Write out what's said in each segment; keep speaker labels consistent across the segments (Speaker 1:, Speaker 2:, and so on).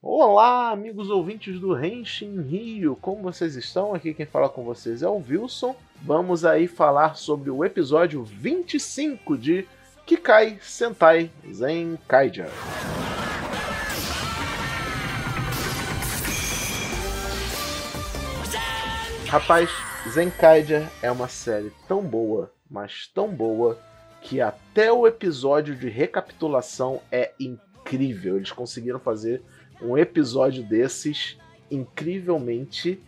Speaker 1: Olá, amigos ouvintes do Renshin Rio, como vocês estão? Aqui quem fala com vocês é o Wilson. Vamos aí falar sobre o episódio 25 de Kikai Sentai Zenkaiger. Rapaz, Zenkaiger é uma série tão boa, mas tão boa, que até o episódio de recapitulação é incrível. Eles conseguiram fazer um episódio desses incrivelmente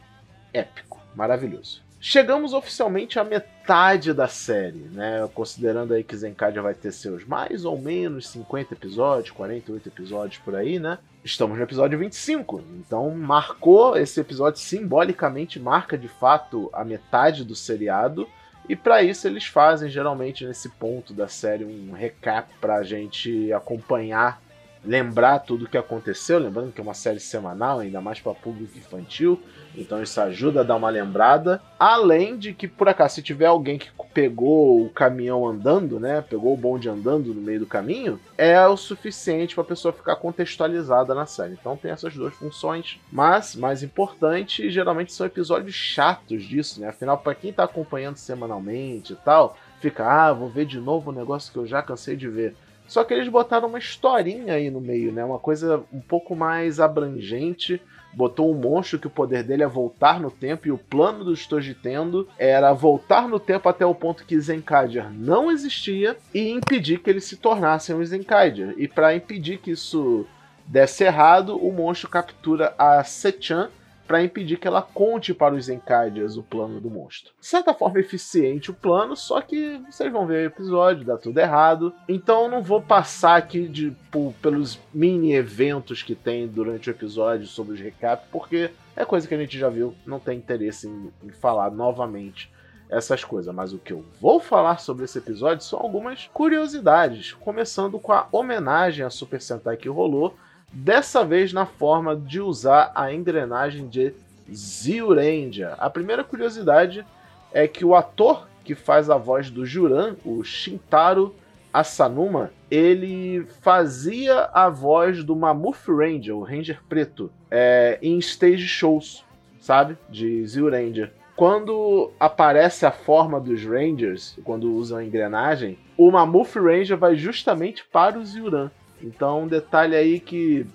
Speaker 1: épico, maravilhoso. Chegamos oficialmente à metade da série, né? Considerando aí que Zenkaiger vai ter seus mais ou menos 50 episódios, 48 episódios por aí, né? Estamos no episódio 25, então marcou esse episódio simbolicamente marca de fato a metade do seriado. E para isso eles fazem geralmente nesse ponto da série um recap pra gente acompanhar lembrar tudo o que aconteceu, lembrando que é uma série semanal, ainda mais para público infantil, então isso ajuda a dar uma lembrada. Além de que, por acaso, se tiver alguém que pegou o caminhão andando, né, pegou o bonde andando no meio do caminho, é o suficiente para a pessoa ficar contextualizada na série. Então tem essas duas funções, mas mais importante, geralmente são episódios chatos disso, né? Afinal, para quem está acompanhando semanalmente e tal, fica, ah, vou ver de novo um negócio que eu já cansei de ver. Só que eles botaram uma historinha aí no meio, né? Uma coisa um pouco mais abrangente. Botou um monstro que o poder dele é voltar no tempo e o plano do Stojitendo era voltar no tempo até o ponto que Zenkaiger não existia e impedir que eles se tornassem um Zenkaiger. E para impedir que isso desse errado, o monstro captura a Sechan, para impedir que ela conte para os Zenkaidias o plano do monstro. De certa forma eficiente o plano, só que vocês vão ver o episódio, dá tudo errado. Então não vou passar aqui de, por, pelos mini eventos que tem durante o episódio sobre os recap, porque é coisa que a gente já viu, não tem interesse em, em falar novamente essas coisas, mas o que eu vou falar sobre esse episódio são algumas curiosidades, começando com a homenagem a Super Sentai que rolou dessa vez na forma de usar a engrenagem de Zyurendia. A primeira curiosidade é que o ator que faz a voz do Juran, o Shintaro Asanuma, ele fazia a voz do Mammoth Ranger, o Ranger preto, é, em stage shows, sabe? De Zyurendia. Quando aparece a forma dos Rangers, quando usam a engrenagem, o Mammoth Ranger vai justamente para o Zyuran. Então, um detalhe aí que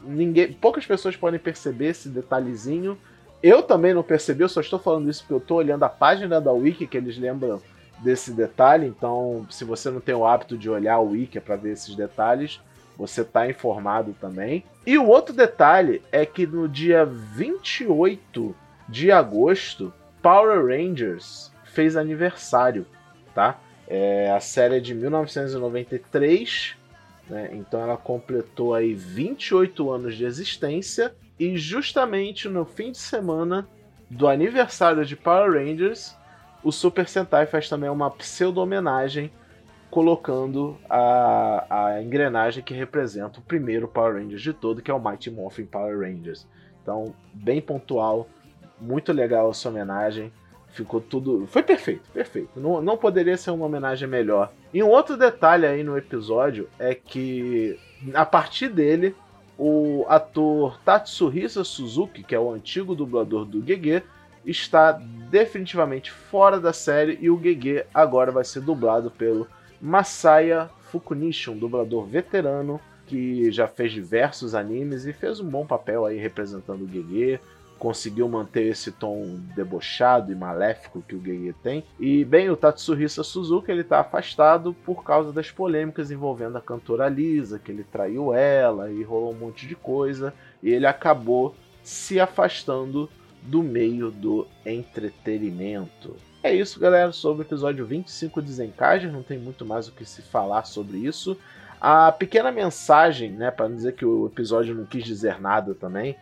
Speaker 1: ninguém, poucas pessoas podem perceber esse detalhezinho. Eu também não percebi, eu só estou falando isso porque eu estou olhando a página da Wiki que eles lembram desse detalhe. Então, se você não tem o hábito de olhar o Wiki para ver esses detalhes, você está informado também. E o outro detalhe é que no dia 28 de agosto, Power Rangers fez aniversário, tá? É, a série é de 1993 né? Então ela completou aí 28 anos de existência e justamente no fim de semana do aniversário de Power Rangers, o Super Sentai faz também uma pseudo-homenagem colocando a, a engrenagem que representa o primeiro Power Rangers de todo, que é o Mighty Morphin Power Rangers. Então, bem pontual, muito legal essa homenagem. Ficou tudo. Foi perfeito, perfeito. Não, não poderia ser uma homenagem melhor. E um outro detalhe aí no episódio é que, a partir dele, o ator Tatsuhisa Suzuki, que é o antigo dublador do Gege, está definitivamente fora da série e o Gege agora vai ser dublado pelo Masaya Fukunishi, um dublador veterano que já fez diversos animes e fez um bom papel aí representando o Gege conseguiu manter esse tom debochado e maléfico que o Gege tem. E bem, o Tatsuhisa Suzuki ele tá afastado por causa das polêmicas envolvendo a cantora Lisa, que ele traiu ela e rolou um monte de coisa, e ele acabou se afastando do meio do entretenimento. É isso, galera, sobre o episódio 25 de Zenkaiger, não tem muito mais o que se falar sobre isso. A pequena mensagem, né, para dizer que o episódio não quis dizer nada também,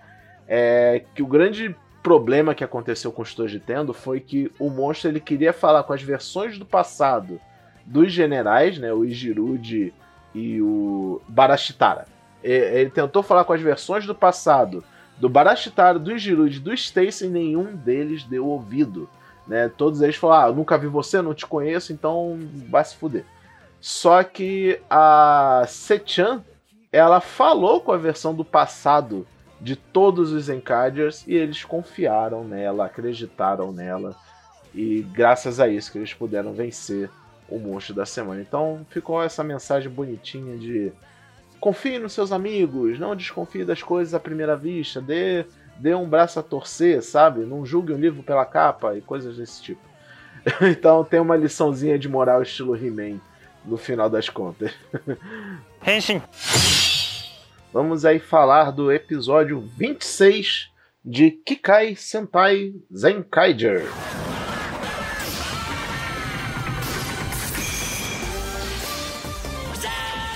Speaker 1: é que o grande problema que aconteceu com o de Tendo foi que o monstro ele queria falar com as versões do passado dos generais, né, o Ijirude e o Barashitara. Ele tentou falar com as versões do passado do Barashitara, do Ijirude, do Stacy e nenhum deles deu ouvido. Né? Todos eles falaram: ah, nunca vi você, não te conheço, então vai se fuder. Só que a Sechan ela falou com a versão do passado de todos os Zenkaidiers e eles confiaram nela, acreditaram nela e graças a isso que eles puderam vencer o monstro da semana. Então ficou essa mensagem bonitinha de confie nos seus amigos, não desconfie das coisas à primeira vista, dê, dê um braço a torcer, sabe? Não julgue um livro pela capa e coisas desse tipo. então tem uma liçãozinha de moral estilo He-Man no final das contas. Henshin. Vamos aí falar do episódio 26 de Kikai Sentai Zenkaiger.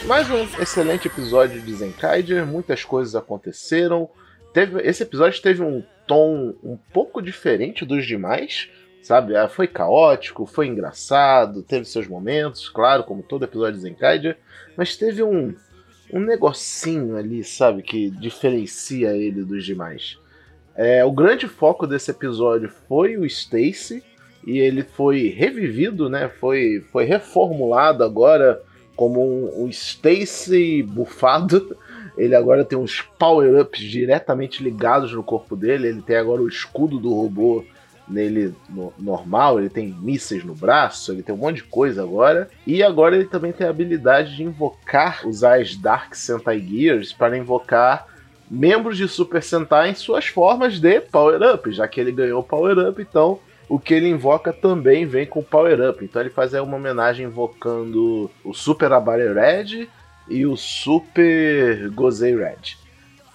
Speaker 1: Mais um excelente episódio de Zenkaiger, muitas coisas aconteceram. Teve, esse episódio teve um tom um pouco diferente dos demais, sabe? Ah, foi caótico, foi engraçado, teve seus momentos, claro, como todo episódio de Zenkaiger, mas teve um, um negocinho ali, sabe, que diferencia ele dos demais. É, o grande foco desse episódio foi o Stacy, e ele foi revivido, né? Foi, foi reformulado agora como um, um Stacy bufado. Ele agora tem uns power-ups diretamente ligados no corpo dele. Ele tem agora o escudo do robô nele no, normal, ele tem mísseis no braço, ele tem um monte de coisa agora. E agora ele também tem a habilidade de invocar, usar as Dark Sentai Gears para invocar membros de Super Sentai em suas formas de power-up, já que ele ganhou power-up, então o que ele invoca também vem com Power Up. Então ele faz uma homenagem invocando o Super Abare Red e o Super Gozei Red.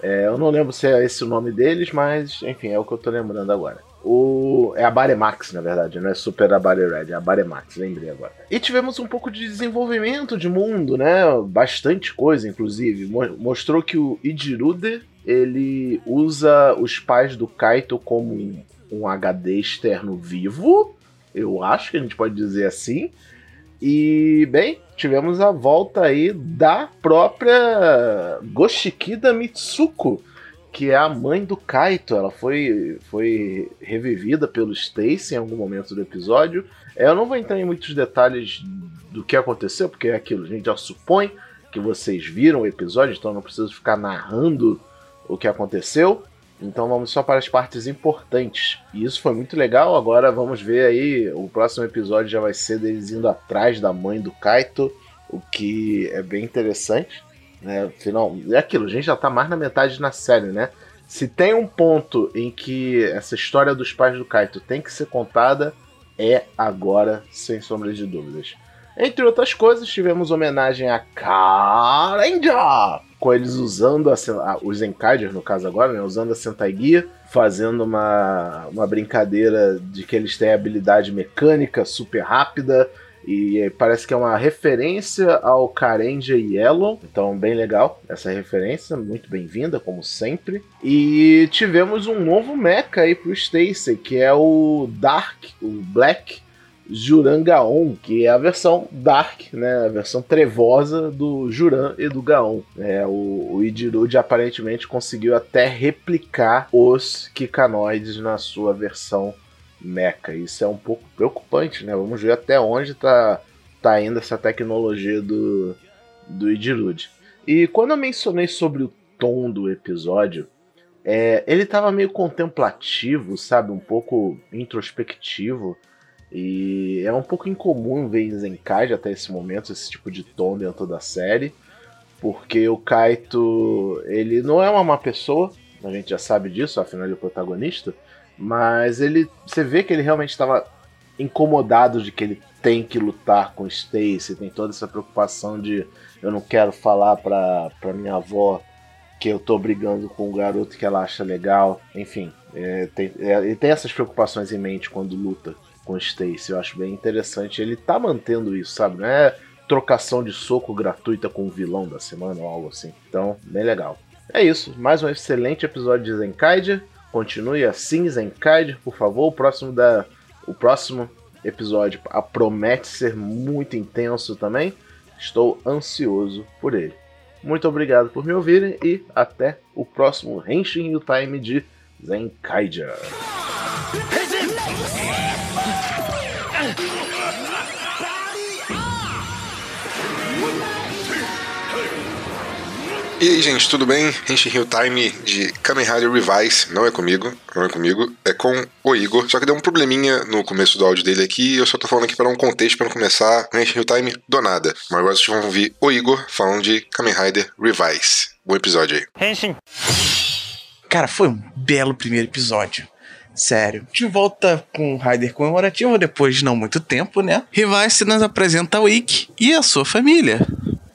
Speaker 1: É, eu não lembro se é esse o nome deles, mas enfim, é o que eu tô lembrando agora. O, é a Baremax, na verdade, não é Super Abare Red, é a Baremax, lembrei agora. E tivemos um pouco de desenvolvimento de mundo, né? Bastante coisa, inclusive. Mostrou que o Ijirude ele usa os pais do Kaito como um HD externo vivo, eu acho que a gente pode dizer assim. E, bem, tivemos a volta aí da própria Goshikida Mitsuko, que é a mãe do Kaito. Ela foi, foi revivida pelo Stacy em algum momento do episódio. Eu não vou entrar em muitos detalhes do que aconteceu, porque é aquilo, a gente já supõe que vocês viram o episódio, então não preciso ficar narrando o que aconteceu. Então vamos só para as partes importantes. E isso foi muito legal. Agora vamos ver aí. O próximo episódio já vai ser deles indo atrás da mãe do Kaito, o que é bem interessante. Né? Afinal, é aquilo, a gente já está mais na metade na série, né? Se tem um ponto em que essa história dos pais do Kaito tem que ser contada, é agora, sem sombra de dúvidas. Entre outras coisas, tivemos homenagem a Karenja, com eles usando a, a, os Enkaiger, no caso agora, né, usando a Sentai Guia, fazendo uma, uma brincadeira de que eles têm habilidade mecânica super rápida, e parece que é uma referência ao Karenja e Yellow, então bem legal essa referência, muito bem-vinda, como sempre. E tivemos um novo mecha aí pro Stacy, que é o Dark, o Black Jurangaon, que é a versão Dark, né, a versão trevosa do Juran e do Gaon. É, o, o aparentemente conseguiu até replicar os Kikanoides na sua versão mecha. Isso é um pouco preocupante, né? Vamos ver até onde tá, tá indo essa tecnologia do, do Idirude. E quando eu mencionei sobre o tom do episódio, é, ele estava meio contemplativo, sabe? Um pouco introspectivo. E é um pouco incomum ver em Zenkai até esse momento esse tipo de tom dentro da série, porque o Kaito ele não é uma má pessoa, a gente já sabe disso, afinal ele é o protagonista, mas ele você vê que ele realmente estava incomodado de que ele tem que lutar com Stacy, tem toda essa preocupação de eu não quero falar pra, pra minha avó que eu tô brigando com o garoto que ela acha legal, enfim, é, tem, é, ele tem essas preocupações em mente quando luta com Stacy. Eu acho bem interessante. Ele tá mantendo isso, sabe? Não é trocação de soco gratuita com o vilão da semana ou algo assim. Então, bem legal. É isso. Mais um excelente episódio de Zenkaiger. Continue assim, Zenkaiger, por favor. O próximo, da... o próximo episódio promete ser muito intenso também. Estou ansioso por ele. Muito obrigado por me ouvirem e até o próximo Henshin Time de Zenkaiger.
Speaker 2: E aí, gente, tudo bem? Henshin Hill Time de Kamen Rider Revise. Não é comigo, não é comigo, é com o Igor. Só que deu um probleminha no começo do áudio dele aqui. Eu só tô falando aqui para um contexto para não começar Henshin Hill Time do nada. Mas agora vocês vão ouvir o Igor falando de Kamen Rider Revise. Bom episódio aí. Henshin.
Speaker 3: Cara, foi um belo primeiro episódio. Sério. De volta com o Rider comemorativo depois de não muito tempo, né? Revise nos apresenta o Ikki e a sua família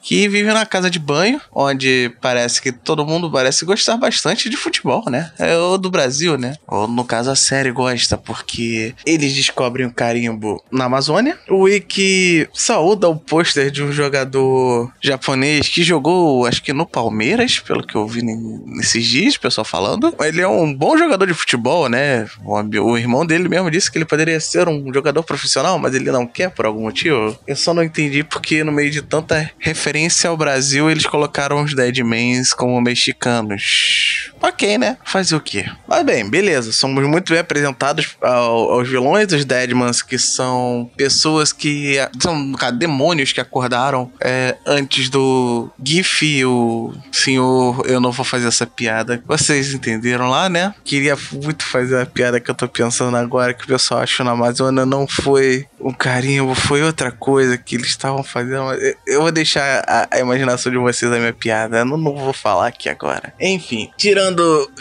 Speaker 3: que vive na casa de banho, onde parece que todo mundo parece gostar bastante de futebol, né? É o do Brasil, né? Ou no caso a série gosta, porque eles descobrem o carimbo na Amazônia. O Wiki saúda o pôster de um jogador japonês que jogou, acho que no Palmeiras, pelo que eu vi nesses dias, pessoal falando. Ele é um bom jogador de futebol, né? O irmão dele mesmo disse que ele poderia ser um jogador profissional, mas ele não quer por algum motivo. Eu só não entendi porque no meio de tanta referência referência ao Brasil, eles colocaram os Deadmans como mexicanos. Ok, né? Fazer o quê? Mas bem, beleza. Somos muito bem apresentados ao, aos vilões dos Deadmans, que são pessoas que. São cara, demônios que acordaram é, antes do GIF, o senhor. Eu não vou fazer essa piada. Vocês entenderam lá, né? Queria muito fazer a piada que eu tô pensando agora, que o pessoal achou na Amazônia não foi um carimbo, foi outra coisa que eles estavam fazendo. Eu vou deixar a, a, imaginação de vocês a minha piada. Eu não, não vou falar aqui agora. Enfim, tirando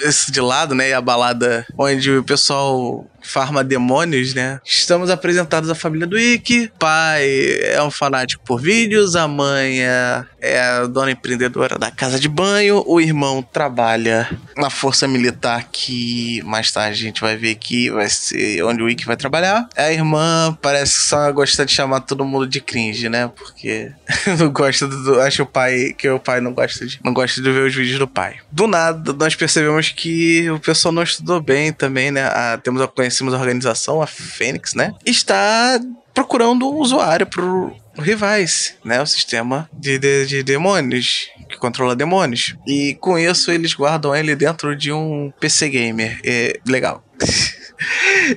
Speaker 3: isso de lado, né? E a balada onde o pessoal farma demônios, né? Estamos apresentados à família do Ikki. Pai é um fanático por vídeos, a mãe é, é a dona empreendedora da casa de banho, o irmão trabalha na força militar que mais tarde a gente vai ver que vai ser onde o Ikki vai trabalhar. A irmã parece que só gosta de chamar todo mundo de cringe, né? Porque não gosta do, acho o pai que o pai não gosta de não gosta de ver os vídeos do pai. Do nada nós percebemos que o pessoal não estudou bem também, né? Ah, temos a conhecemos a organização, a Fênix, né? Está procurando um usuário pro rivais, né? O sistema de, de, de, demônios, que controla demônios. E com isso eles guardam ele dentro de um PC gamer. É legal.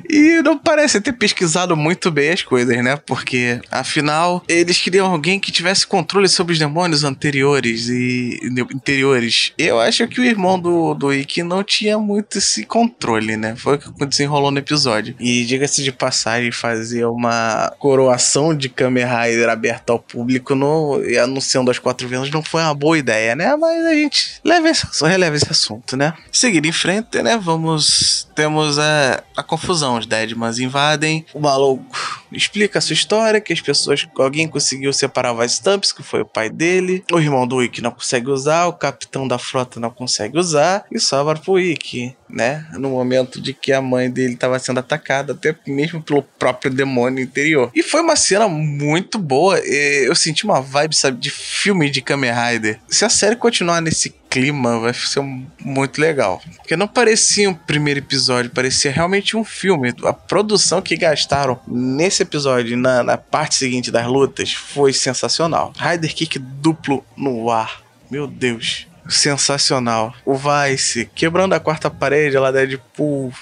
Speaker 3: e não parece ter pesquisado muito bem as coisas, né? Porque, afinal, eles queriam alguém que tivesse controle sobre os demônios anteriores e interiores. Eu acho que o irmão do, do Ikki não tinha muito esse controle, né? Foi o que desenrolou no episódio. E diga-se de passagem, fazer uma coroação de Kamen Rider aberta ao público no, e anunciando as quatro vendas não foi uma boa ideia, né? Mas a gente leva esse, releva esse assunto, né? Seguir em frente, né? Vamos. Temos a, a confusão. Os Deadmans invadem, o maluco explica a sua história, que as pessoas. Alguém conseguiu separar o Stumps, que foi o pai dele. O irmão do Wick não consegue usar, o capitão da frota não consegue usar, e sobra pro Wick, né? No momento de que a mãe dele estava sendo atacada, até mesmo pelo próprio demônio interior. E foi uma cena muito boa. Eu senti uma vibe, sabe, de filme de Kamen Rider. Se a série continuar nesse clima vai ser muito legal. Porque não parecia um primeiro episódio, parecia realmente um filme. A produção que gastaram nesse episódio na, na parte seguinte das lutas foi sensacional. Rider Kick duplo no ar. Meu Deus. Sensacional. O Vice quebrando a quarta parede lá da Deadpool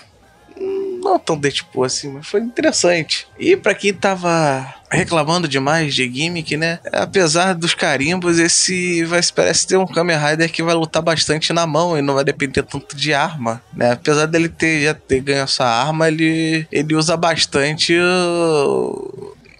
Speaker 3: não tão Deadpool assim, mas foi interessante. E para quem tava reclamando demais de gimmick, né? Apesar dos carimbos, esse vai parece ter um Kamen Rider que vai lutar bastante na mão e não vai depender tanto de arma, né? Apesar dele ter já ter ganho essa arma, ele ele usa bastante o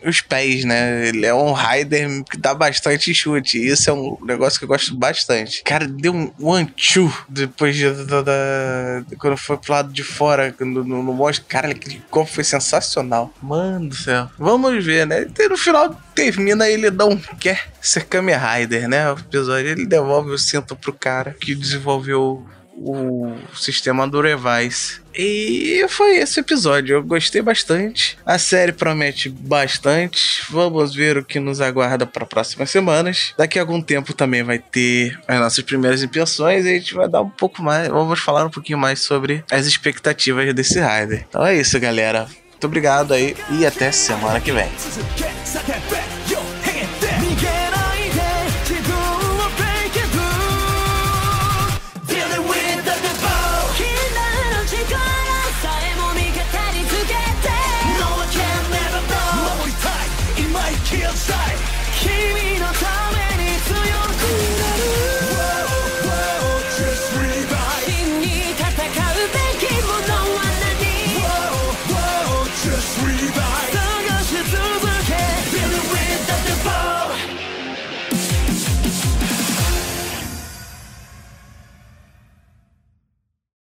Speaker 3: os pés, né? Ele é um rider que dá bastante chute. E isso é um negócio que eu gosto bastante. Cara, deu um one-two depois de, de, de, quando foi pro lado de fora, no, no, no monstro. Cara, aquele golpe foi sensacional. Mano do céu. Vamos ver, né? E no final termina ele não quer ser Kamen Rider, né? O episódio ele devolve o cinto pro cara que desenvolveu o sistema do Revise. E foi esse episódio. Eu gostei bastante. A série promete bastante. Vamos ver o que nos aguarda para próximas semanas. Daqui a algum tempo também vai ter as nossas primeiras impressões e a gente vai dar um pouco mais. Vamos falar um pouquinho mais sobre as expectativas desse Rider. Então é isso, galera. Muito obrigado aí e até semana que vem.